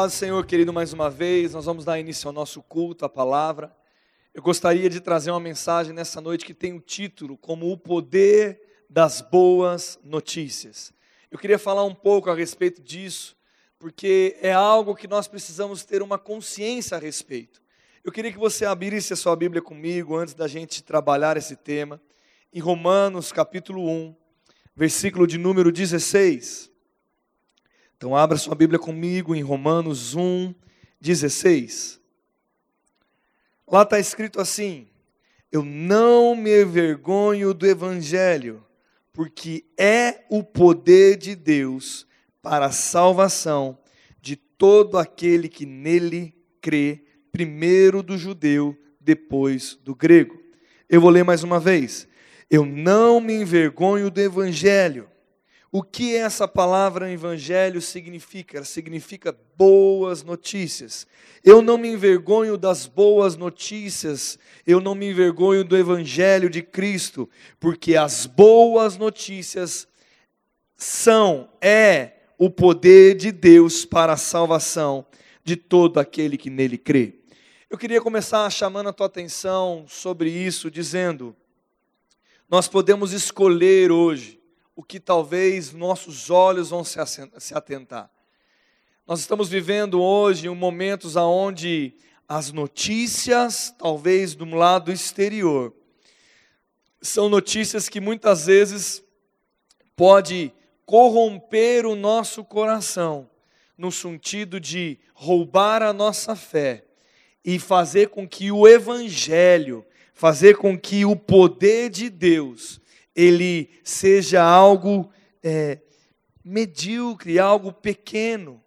paz Senhor, querido, mais uma vez, nós vamos dar início ao nosso culto, à palavra. Eu gostaria de trazer uma mensagem nessa noite que tem o título como O Poder das Boas Notícias. Eu queria falar um pouco a respeito disso, porque é algo que nós precisamos ter uma consciência a respeito. Eu queria que você abrisse a sua Bíblia comigo antes da gente trabalhar esse tema, em Romanos capítulo 1, versículo de número 16. Então, abra sua Bíblia comigo em Romanos 1, 16. Lá está escrito assim: Eu não me envergonho do Evangelho, porque é o poder de Deus para a salvação de todo aquele que nele crê, primeiro do judeu, depois do grego. Eu vou ler mais uma vez. Eu não me envergonho do Evangelho o que essa palavra evangelho significa? Significa boas notícias. Eu não me envergonho das boas notícias, eu não me envergonho do evangelho de Cristo, porque as boas notícias são, é o poder de Deus para a salvação de todo aquele que nele crê. Eu queria começar chamando a tua atenção sobre isso, dizendo: nós podemos escolher hoje o que talvez nossos olhos vão se atentar. Nós estamos vivendo hoje um momentos onde as notícias, talvez do lado exterior, são notícias que muitas vezes pode corromper o nosso coração, no sentido de roubar a nossa fé e fazer com que o evangelho, fazer com que o poder de Deus ele seja algo é, medíocre, algo pequeno.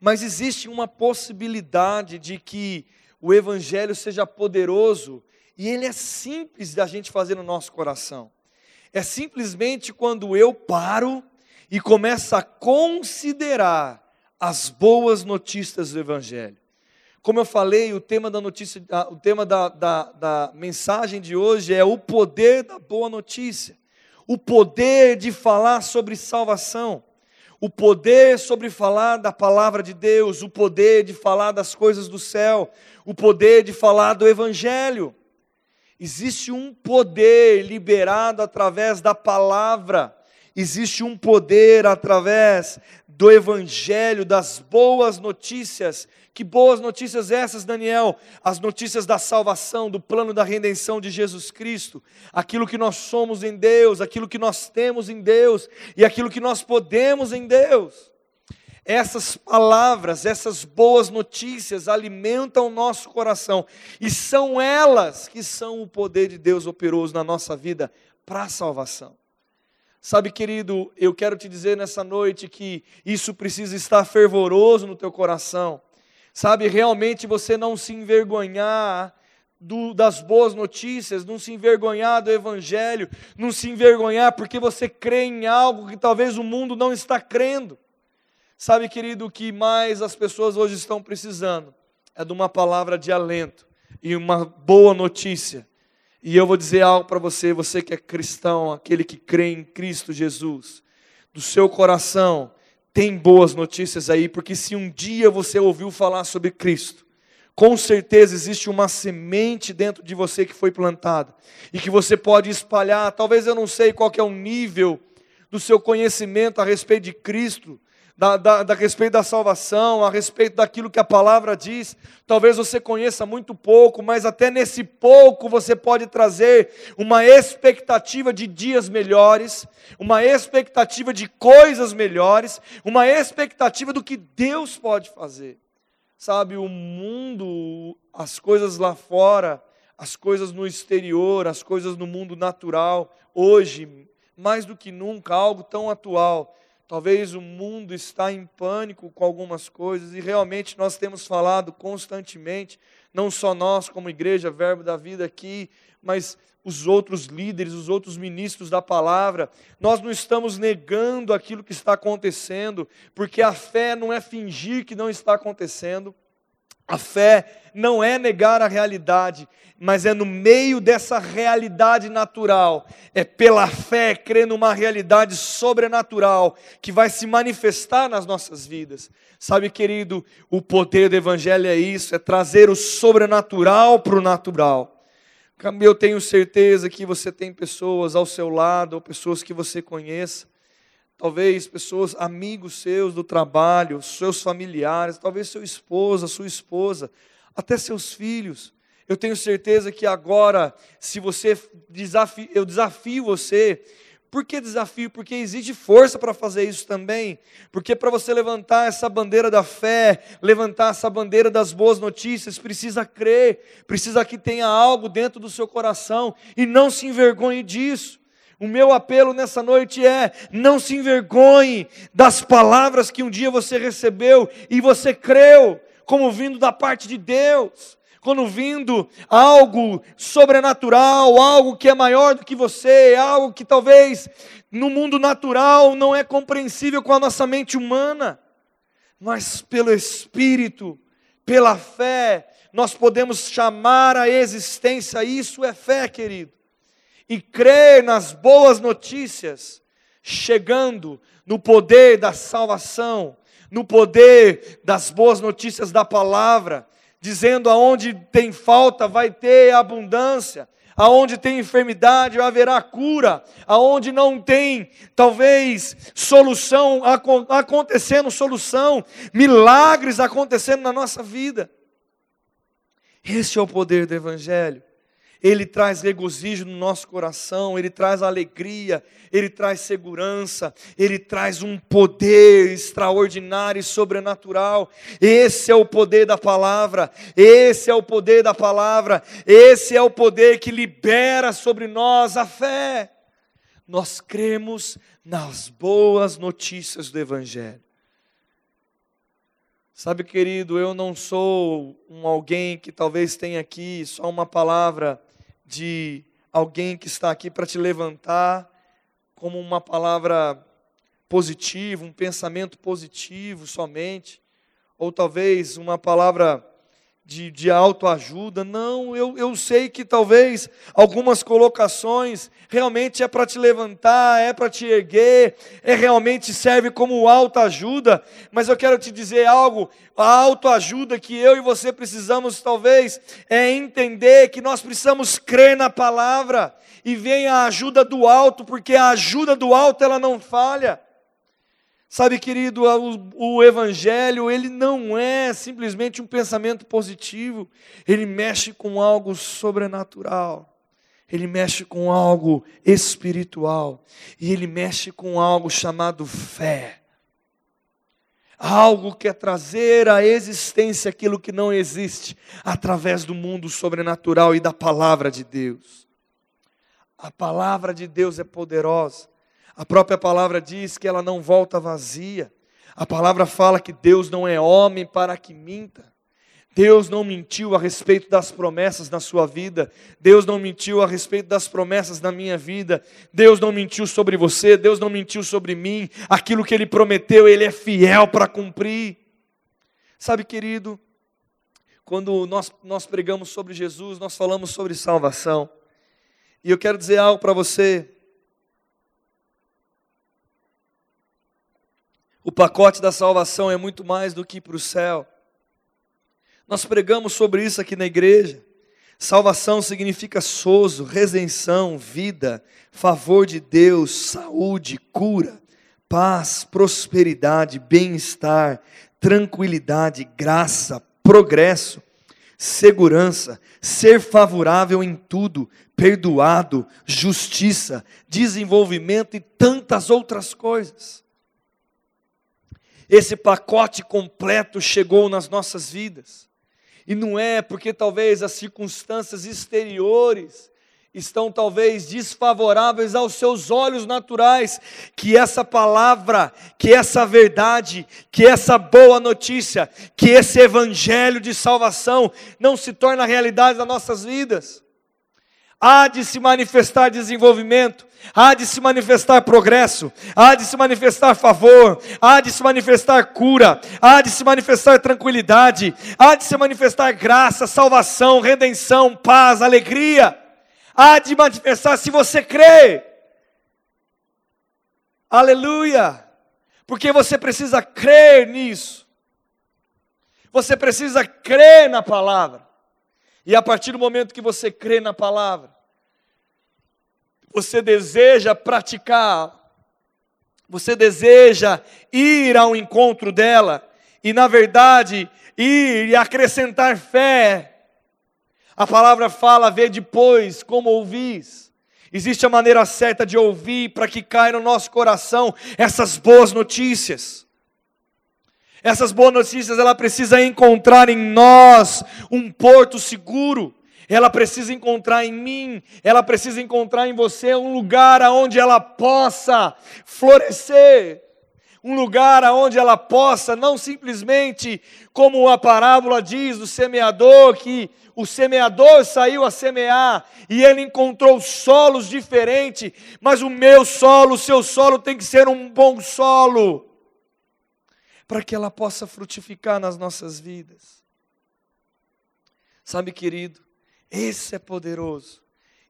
Mas existe uma possibilidade de que o Evangelho seja poderoso e ele é simples da gente fazer no nosso coração. É simplesmente quando eu paro e começo a considerar as boas notícias do Evangelho. Como eu falei, o tema da notícia, o tema da, da, da mensagem de hoje é o poder da boa notícia. O poder de falar sobre salvação. O poder sobre falar da palavra de Deus, o poder de falar das coisas do céu, o poder de falar do evangelho. Existe um poder liberado através da palavra, existe um poder através do evangelho, das boas notícias que boas notícias essas, Daniel? As notícias da salvação, do plano da redenção de Jesus Cristo, aquilo que nós somos em Deus, aquilo que nós temos em Deus e aquilo que nós podemos em Deus. Essas palavras, essas boas notícias alimentam o nosso coração e são elas que são o poder de Deus operoso na nossa vida para a salvação. Sabe, querido, eu quero te dizer nessa noite que isso precisa estar fervoroso no teu coração sabe, realmente você não se envergonhar do, das boas notícias, não se envergonhar do Evangelho, não se envergonhar porque você crê em algo que talvez o mundo não está crendo. Sabe, querido, o que mais as pessoas hoje estão precisando é de uma palavra de alento e uma boa notícia. E eu vou dizer algo para você, você que é cristão, aquele que crê em Cristo Jesus, do seu coração, tem boas notícias aí, porque se um dia você ouviu falar sobre Cristo, com certeza existe uma semente dentro de você que foi plantada e que você pode espalhar. Talvez eu não sei qual é o nível do seu conhecimento a respeito de Cristo, da, da, da, respeito da salvação, a respeito daquilo que a palavra diz. Talvez você conheça muito pouco, mas até nesse pouco você pode trazer uma expectativa de dias melhores, uma expectativa de coisas melhores, uma expectativa do que Deus pode fazer. Sabe, o mundo, as coisas lá fora, as coisas no exterior, as coisas no mundo natural, hoje, mais do que nunca, algo tão atual Talvez o mundo está em pânico com algumas coisas e realmente nós temos falado constantemente, não só nós como igreja, verbo da vida aqui, mas os outros líderes, os outros ministros da palavra, nós não estamos negando aquilo que está acontecendo, porque a fé não é fingir que não está acontecendo. A fé não é negar a realidade, mas é no meio dessa realidade natural, é pela fé crer numa realidade sobrenatural que vai se manifestar nas nossas vidas. Sabe, querido, o poder do Evangelho é isso, é trazer o sobrenatural para o natural. Eu tenho certeza que você tem pessoas ao seu lado, ou pessoas que você conheça, talvez pessoas, amigos seus do trabalho, seus familiares, talvez seu esposo, sua esposa, até seus filhos. Eu tenho certeza que agora, se você eu desafio você por que desafio? Porque exige força para fazer isso também. Porque para você levantar essa bandeira da fé, levantar essa bandeira das boas notícias, precisa crer, precisa que tenha algo dentro do seu coração e não se envergonhe disso. O meu apelo nessa noite é: não se envergonhe das palavras que um dia você recebeu e você creu, como vindo da parte de Deus quando vindo algo sobrenatural, algo que é maior do que você, algo que talvez no mundo natural não é compreensível com a nossa mente humana, mas pelo Espírito, pela fé, nós podemos chamar a existência, isso é fé, querido, e crer nas boas notícias, chegando no poder da salvação, no poder das boas notícias da palavra, dizendo aonde tem falta vai ter abundância, aonde tem enfermidade haverá cura, aonde não tem talvez solução acontecendo solução, milagres acontecendo na nossa vida. Esse é o poder do evangelho ele traz regozijo no nosso coração, ele traz alegria, ele traz segurança, ele traz um poder extraordinário e sobrenatural. Esse é o poder da palavra, esse é o poder da palavra, esse é o poder que libera sobre nós a fé. Nós cremos nas boas notícias do Evangelho. Sabe, querido, eu não sou um alguém que talvez tenha aqui só uma palavra de alguém que está aqui para te levantar como uma palavra positiva, um pensamento positivo somente, ou talvez uma palavra de, de autoajuda. Não, eu, eu sei que talvez algumas colocações realmente é para te levantar, é para te erguer, é realmente serve como autoajuda, mas eu quero te dizer algo, a autoajuda que eu e você precisamos talvez é entender que nós precisamos crer na palavra e vem a ajuda do alto, porque a ajuda do alto ela não falha. Sabe, querido, o, o, Evangelho, ele não é simplesmente um pensamento positivo, ele mexe com algo sobrenatural, ele mexe com algo espiritual, e ele mexe com algo chamado fé. Algo que é trazer à existência aquilo que não existe, através do mundo sobrenatural e da palavra de Deus. A palavra de Deus é poderosa a própria palavra diz que ela não volta vazia. A palavra fala que Deus não é homem para que minta. Deus não mentiu a respeito das promessas na sua vida. Deus não mentiu a respeito das promessas na minha vida. Deus não mentiu sobre você. Deus não mentiu sobre mim. Aquilo que Ele prometeu, Ele é fiel para cumprir. Sabe, querido, quando nós, nós pregamos sobre Jesus, nós falamos sobre salvação. E eu quero dizer algo para você. O pacote da salvação é muito mais do que para o céu. Nós pregamos sobre isso aqui na igreja. Salvação significa sozo, redenção, vida, favor de Deus, saúde, cura, paz, prosperidade, bem-estar, tranquilidade, graça, progresso, segurança, ser favorável em tudo, perdoado, justiça, desenvolvimento e tantas outras coisas. Esse pacote completo chegou nas nossas vidas. E não é porque talvez as circunstâncias exteriores estão talvez desfavoráveis aos seus olhos naturais, que essa palavra, que essa verdade, que essa boa notícia, que esse evangelho de salvação não se torna realidade nas nossas vidas. Há de se manifestar desenvolvimento, há de se manifestar progresso, há de se manifestar favor, há de se manifestar cura, há de se manifestar tranquilidade, há de se manifestar graça, salvação, redenção, paz, alegria, há de manifestar se você crê. Aleluia! Porque você precisa crer nisso. Você precisa crer na palavra. E a partir do momento que você crê na palavra, você deseja praticar, você deseja ir ao encontro dela, e na verdade, ir e acrescentar fé. A palavra fala, vê depois como ouvis. Existe a maneira certa de ouvir para que caia no nosso coração essas boas notícias. Essas boas notícias ela precisa encontrar em nós um porto seguro. Ela precisa encontrar em mim, ela precisa encontrar em você um lugar aonde ela possa florescer. Um lugar aonde ela possa não simplesmente como a parábola diz do semeador que o semeador saiu a semear e ele encontrou solos diferentes, mas o meu solo, o seu solo tem que ser um bom solo para que ela possa frutificar nas nossas vidas. Sabe, querido, esse é poderoso.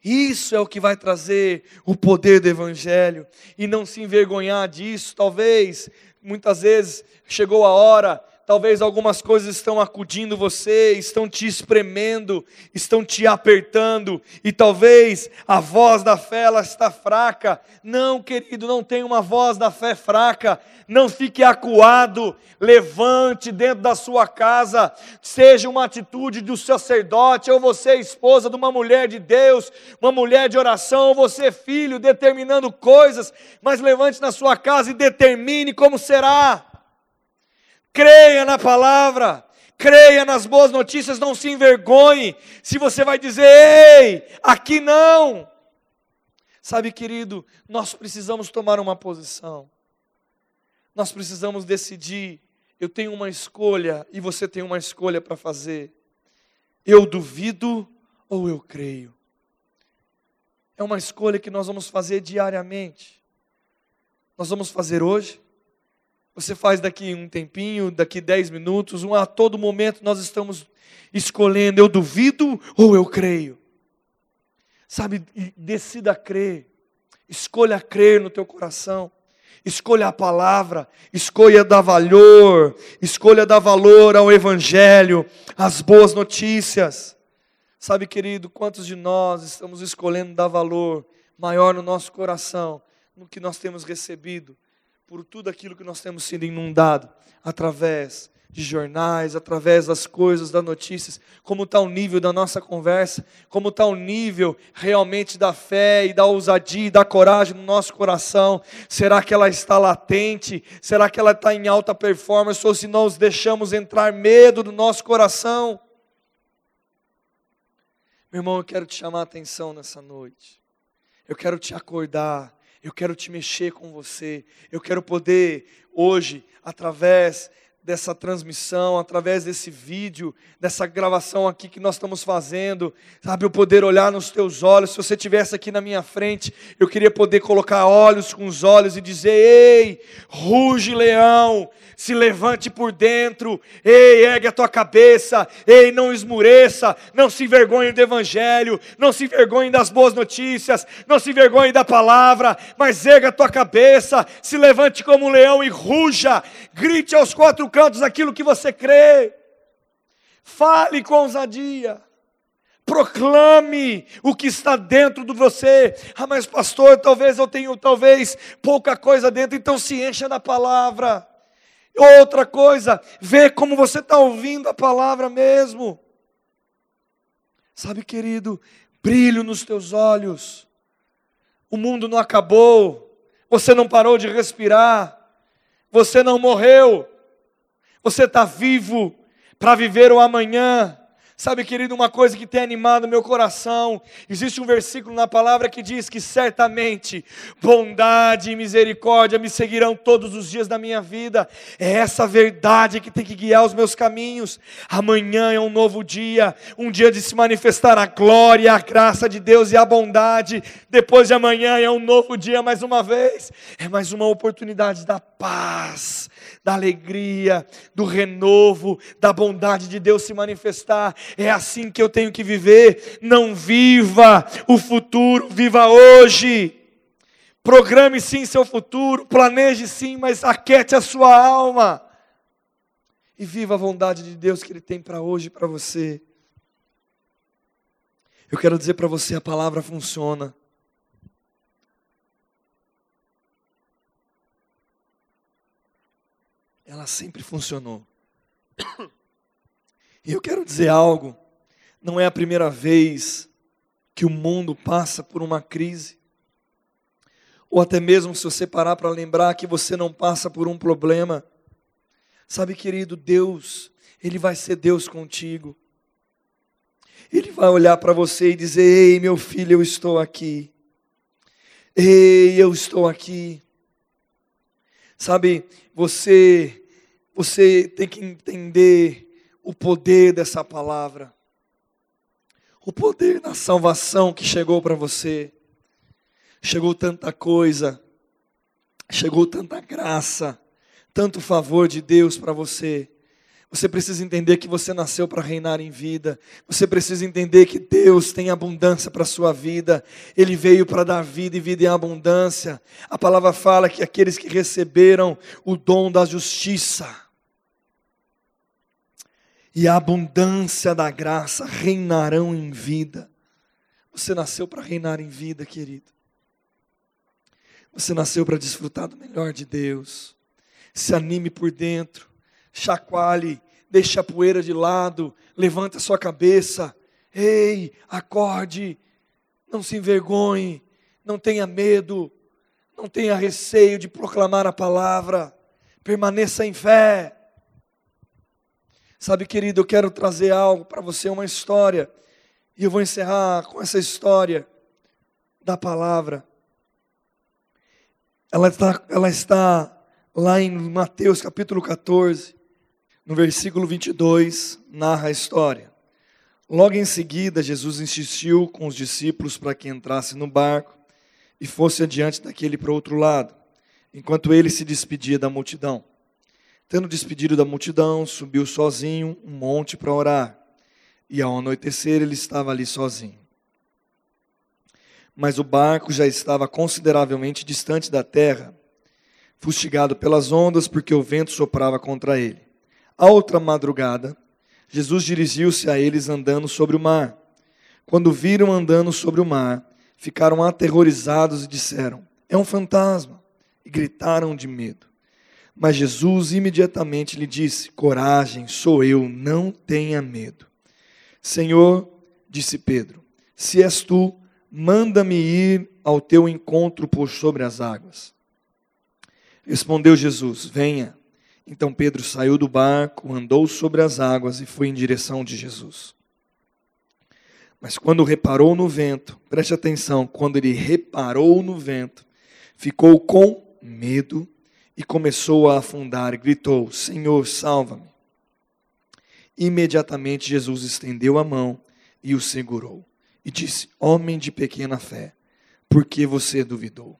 Isso é o que vai trazer o poder do Evangelho. E não se envergonhar disso. Talvez, muitas vezes, chegou a hora Talvez algumas coisas estão acudindo você, estão te espremendo, estão te apertando, e talvez a voz da fé ela está fraca. Não, querido, não tem uma voz da fé fraca. Não fique acuado. Levante dentro da sua casa, seja uma atitude do sacerdote, ou você esposa de uma mulher de Deus, uma mulher de oração, ou você filho determinando coisas, mas levante na sua casa e determine como será creia na palavra, creia nas boas notícias, não se envergonhe. Se você vai dizer, ei, aqui não. Sabe, querido, nós precisamos tomar uma posição. Nós precisamos decidir. Eu tenho uma escolha e você tem uma escolha para fazer. Eu duvido ou eu creio? É uma escolha que nós vamos fazer diariamente. Nós vamos fazer hoje, você faz daqui um tempinho, daqui dez minutos, um, a todo momento nós estamos escolhendo, eu duvido ou eu creio. Sabe, decida crer. Escolha crer no teu coração. Escolha a palavra, escolha dar valor, escolha dar valor ao Evangelho, às boas notícias. Sabe, querido, quantos de nós estamos escolhendo dar valor maior no nosso coração, no que nós temos recebido, por tudo aquilo que nós temos sido inundado através de jornais, através das coisas, das notícias, como está o nível da nossa conversa, como está o nível realmente da fé e da ousadia e da coragem no nosso coração. Será que ela está latente? Será que ela está em alta performance? Ou se nós deixamos entrar medo no nosso coração? Meu irmão, eu quero te chamar a atenção nessa noite. Eu quero te acordar eu quero te mexer com você. Eu quero poder hoje, através dessa transmissão, através desse vídeo, dessa gravação aqui que nós estamos fazendo, sabe, eu poder olhar nos teus olhos. Se você estivesse aqui na minha frente, eu queria poder colocar olhos com os olhos e dizer: Ei, ruge leão, se levante por dentro, ei, ergue a tua cabeça, ei, não esmureça, não se envergonhe do Evangelho, não se envergonhe das boas notícias, não se envergonhe da palavra, mas ergue a tua cabeça, se levante como um leão e ruja, grite aos quatro cantos aquilo que você crê. Fale com ousadia. Proclame o que está dentro de você. Ah, mas pastor, talvez eu tenha talvez pouca coisa dentro, então se encha da palavra. Outra coisa, vê como você está ouvindo a palavra mesmo. Sabe, querido, brilho nos teus olhos. O mundo não acabou. Você não parou de respirar. Você não morreu. Você está vivo para viver o amanhã. Sabe, querido, uma coisa que tem animado meu coração, existe um versículo na palavra que diz que certamente bondade e misericórdia me seguirão todos os dias da minha vida. É essa verdade que tem que guiar os meus caminhos. Amanhã é um novo dia, um dia de se manifestar a glória, a graça de Deus e a bondade. Depois de amanhã é um novo dia mais uma vez. É mais uma oportunidade da paz, da alegria, do renovo, da bondade de Deus se manifestar é assim que eu tenho que viver. Não viva o futuro, viva hoje. Programe sim seu futuro, planeje sim, mas aquete a sua alma. E viva a vontade de Deus que Ele tem para hoje e para você. Eu quero dizer para você: a palavra funciona. Ela sempre funcionou. E eu quero dizer algo, não é a primeira vez que o mundo passa por uma crise, ou até mesmo se você parar para lembrar que você não passa por um problema. Sabe, querido, Deus, Ele vai ser Deus contigo. Ele vai olhar para você e dizer: Ei, meu filho, eu estou aqui. Ei, eu estou aqui. Sabe, você você tem que entender o poder dessa palavra, o poder da salvação que chegou para você. Chegou tanta coisa, chegou tanta graça, tanto favor de Deus para você. Você precisa entender que você nasceu para reinar em vida. Você precisa entender que Deus tem abundância para a sua vida. Ele veio para dar vida e vida em abundância. A palavra fala que aqueles que receberam o dom da justiça, e a abundância da graça reinarão em vida. Você nasceu para reinar em vida, querido. Você nasceu para desfrutar do melhor de Deus. Se anime por dentro, chacoalhe, deixe a poeira de lado, levante a sua cabeça. Ei, acorde, não se envergonhe, não tenha medo, não tenha receio de proclamar a palavra, permaneça em fé. Sabe, querido, eu quero trazer algo para você, uma história, e eu vou encerrar com essa história da palavra. Ela está, ela está lá em Mateus capítulo 14, no versículo 22, narra a história. Logo em seguida, Jesus insistiu com os discípulos para que entrasse no barco e fosse adiante daquele para o outro lado, enquanto ele se despedia da multidão. Tendo despedido da multidão, subiu sozinho um monte para orar. E ao anoitecer ele estava ali sozinho. Mas o barco já estava consideravelmente distante da terra, fustigado pelas ondas, porque o vento soprava contra ele. À outra madrugada, Jesus dirigiu-se a eles andando sobre o mar. Quando viram andando sobre o mar, ficaram aterrorizados e disseram: É um fantasma! E gritaram de medo. Mas Jesus imediatamente lhe disse: Coragem, sou eu, não tenha medo. Senhor, disse Pedro, se és tu, manda-me ir ao teu encontro por sobre as águas. Respondeu Jesus: Venha. Então Pedro saiu do barco, andou sobre as águas e foi em direção de Jesus. Mas quando reparou no vento, preste atenção, quando ele reparou no vento, ficou com medo e começou a afundar gritou: Senhor, salva-me. Imediatamente Jesus estendeu a mão e o segurou e disse: Homem de pequena fé, por que você duvidou?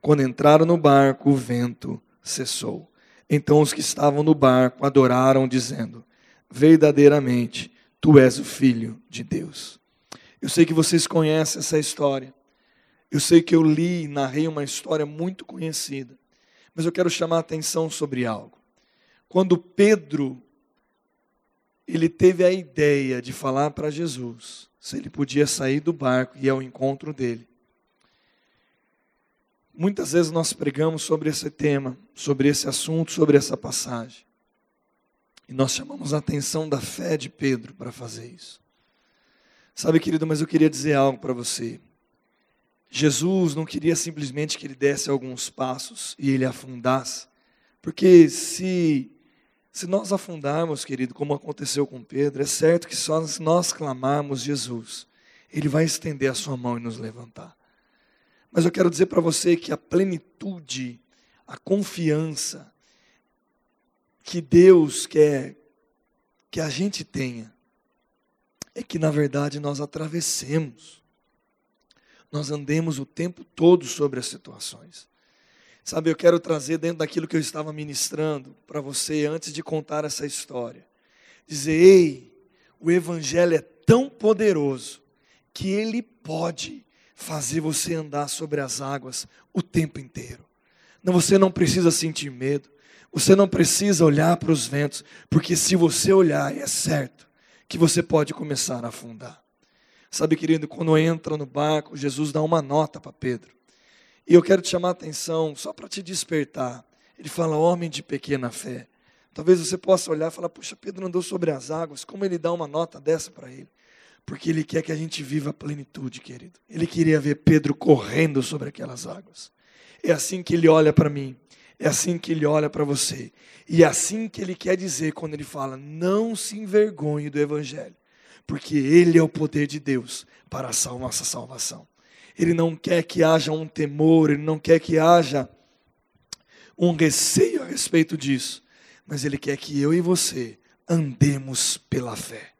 Quando entraram no barco, o vento cessou. Então os que estavam no barco adoraram, dizendo: Verdadeiramente, tu és o Filho de Deus. Eu sei que vocês conhecem essa história. Eu sei que eu li e narrei uma história muito conhecida. Mas eu quero chamar a atenção sobre algo. Quando Pedro ele teve a ideia de falar para Jesus se ele podia sair do barco e ir ao encontro dele. Muitas vezes nós pregamos sobre esse tema, sobre esse assunto, sobre essa passagem. E nós chamamos a atenção da fé de Pedro para fazer isso. Sabe, querido, mas eu queria dizer algo para você. Jesus não queria simplesmente que ele desse alguns passos e ele afundasse, porque se Se nós afundarmos, querido, como aconteceu com Pedro, é certo que só nós clamarmos Jesus, Ele vai estender a sua mão e nos levantar. Mas eu quero dizer para você que a plenitude, a confiança que Deus quer que a gente tenha, é que na verdade nós atravessemos, nós andemos o tempo todo sobre as situações. Sabe, eu quero trazer dentro daquilo que eu estava ministrando para você antes de contar essa história. Dizer, ei, o Evangelho é tão poderoso que ele pode fazer você andar sobre as águas o tempo inteiro. Não, você não precisa sentir medo, você não precisa olhar para os ventos, porque se você olhar, é certo que você pode começar a afundar. Sabe, querido, quando entra no barco, Jesus dá uma nota para Pedro. E eu quero te chamar a atenção, só para te despertar. Ele fala, homem de pequena fé. Talvez você possa olhar e falar, puxa, Pedro andou sobre as águas, como ele dá uma nota dessa para ele? Porque ele quer que a gente viva a plenitude, querido. Ele queria ver Pedro correndo sobre aquelas águas. É assim que ele olha para mim, é assim que ele olha para você. E é assim que ele quer dizer quando ele fala: não se envergonhe do Evangelho, porque ele é o poder de Deus para a nossa salvação. Ele não quer que haja um temor, ele não quer que haja um receio a respeito disso, mas ele quer que eu e você andemos pela fé,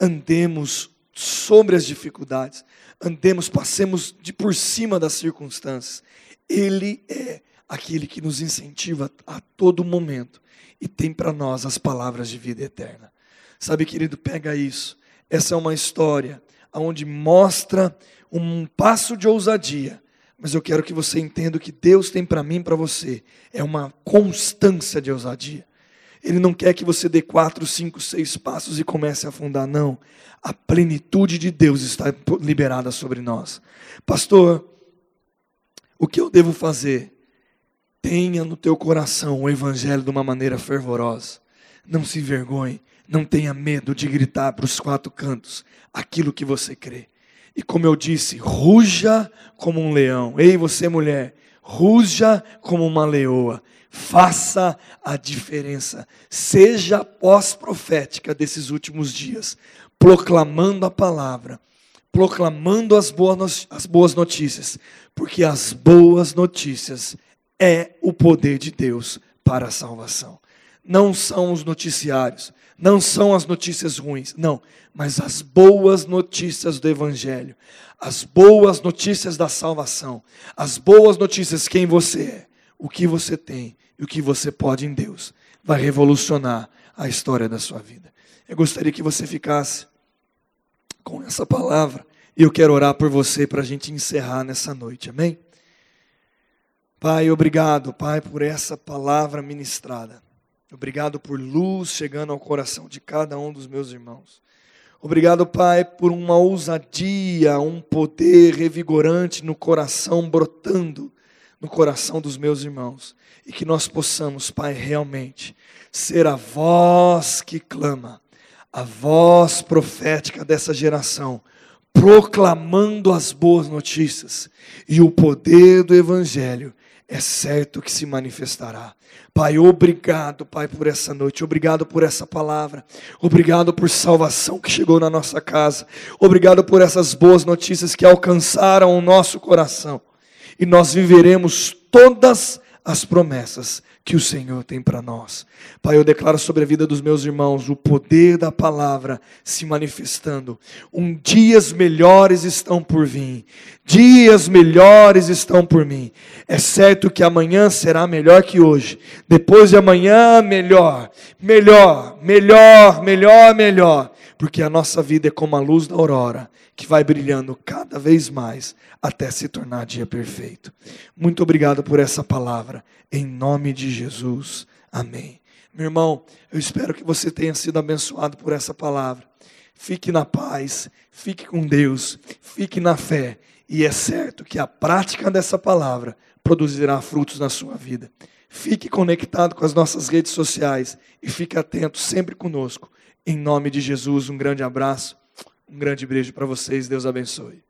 andemos sobre as dificuldades, andemos, passemos de por cima das circunstâncias. Ele é aquele que nos incentiva a todo momento e tem para nós as palavras de vida eterna. Sabe, querido, pega isso. Essa é uma história onde mostra um passo de ousadia, mas eu quero que você entenda o que Deus tem para mim e para você. É uma constância de ousadia. Ele não quer que você dê quatro, cinco, seis passos e comece a afundar, não. A plenitude de Deus está liberada sobre nós. Pastor, o que eu devo fazer? Tenha no teu coração o evangelho de uma maneira fervorosa. Não se envergonhe, não tenha medo de gritar para os quatro cantos aquilo que você crê. E como eu disse, ruja como um leão. Ei, você mulher, ruja como uma leoa. Faça a diferença. Seja pós-profética desses últimos dias, proclamando a palavra, proclamando as boas, as boas notícias, porque as boas notícias é o poder de Deus para a salvação. Não são os noticiários, não são as notícias ruins, não, mas as boas notícias do Evangelho, as boas notícias da salvação, as boas notícias quem você é, o que você tem e o que você pode em Deus, vai revolucionar a história da sua vida. Eu gostaria que você ficasse com essa palavra e eu quero orar por você para a gente encerrar nessa noite, amém? Pai, obrigado, Pai, por essa palavra ministrada. Obrigado por luz chegando ao coração de cada um dos meus irmãos. Obrigado, Pai, por uma ousadia, um poder revigorante no coração brotando no coração dos meus irmãos. E que nós possamos, Pai, realmente ser a voz que clama, a voz profética dessa geração, proclamando as boas notícias e o poder do Evangelho é certo que se manifestará. Pai, obrigado, Pai, por essa noite, obrigado por essa palavra, obrigado por salvação que chegou na nossa casa, obrigado por essas boas notícias que alcançaram o nosso coração, e nós viveremos todas as promessas que o Senhor tem para nós. Pai, eu declaro sobre a vida dos meus irmãos o poder da palavra se manifestando. Um dias melhores estão por vir. Dias melhores estão por mim. É certo que amanhã será melhor que hoje. Depois de amanhã, melhor. Melhor, melhor, melhor, melhor. Porque a nossa vida é como a luz da aurora, que vai brilhando cada vez mais até se tornar dia perfeito. Muito obrigado por essa palavra. Em nome de Jesus. Amém. Meu irmão, eu espero que você tenha sido abençoado por essa palavra. Fique na paz, fique com Deus, fique na fé. E é certo que a prática dessa palavra produzirá frutos na sua vida. Fique conectado com as nossas redes sociais e fique atento sempre conosco. Em nome de Jesus, um grande abraço, um grande beijo para vocês. Deus abençoe.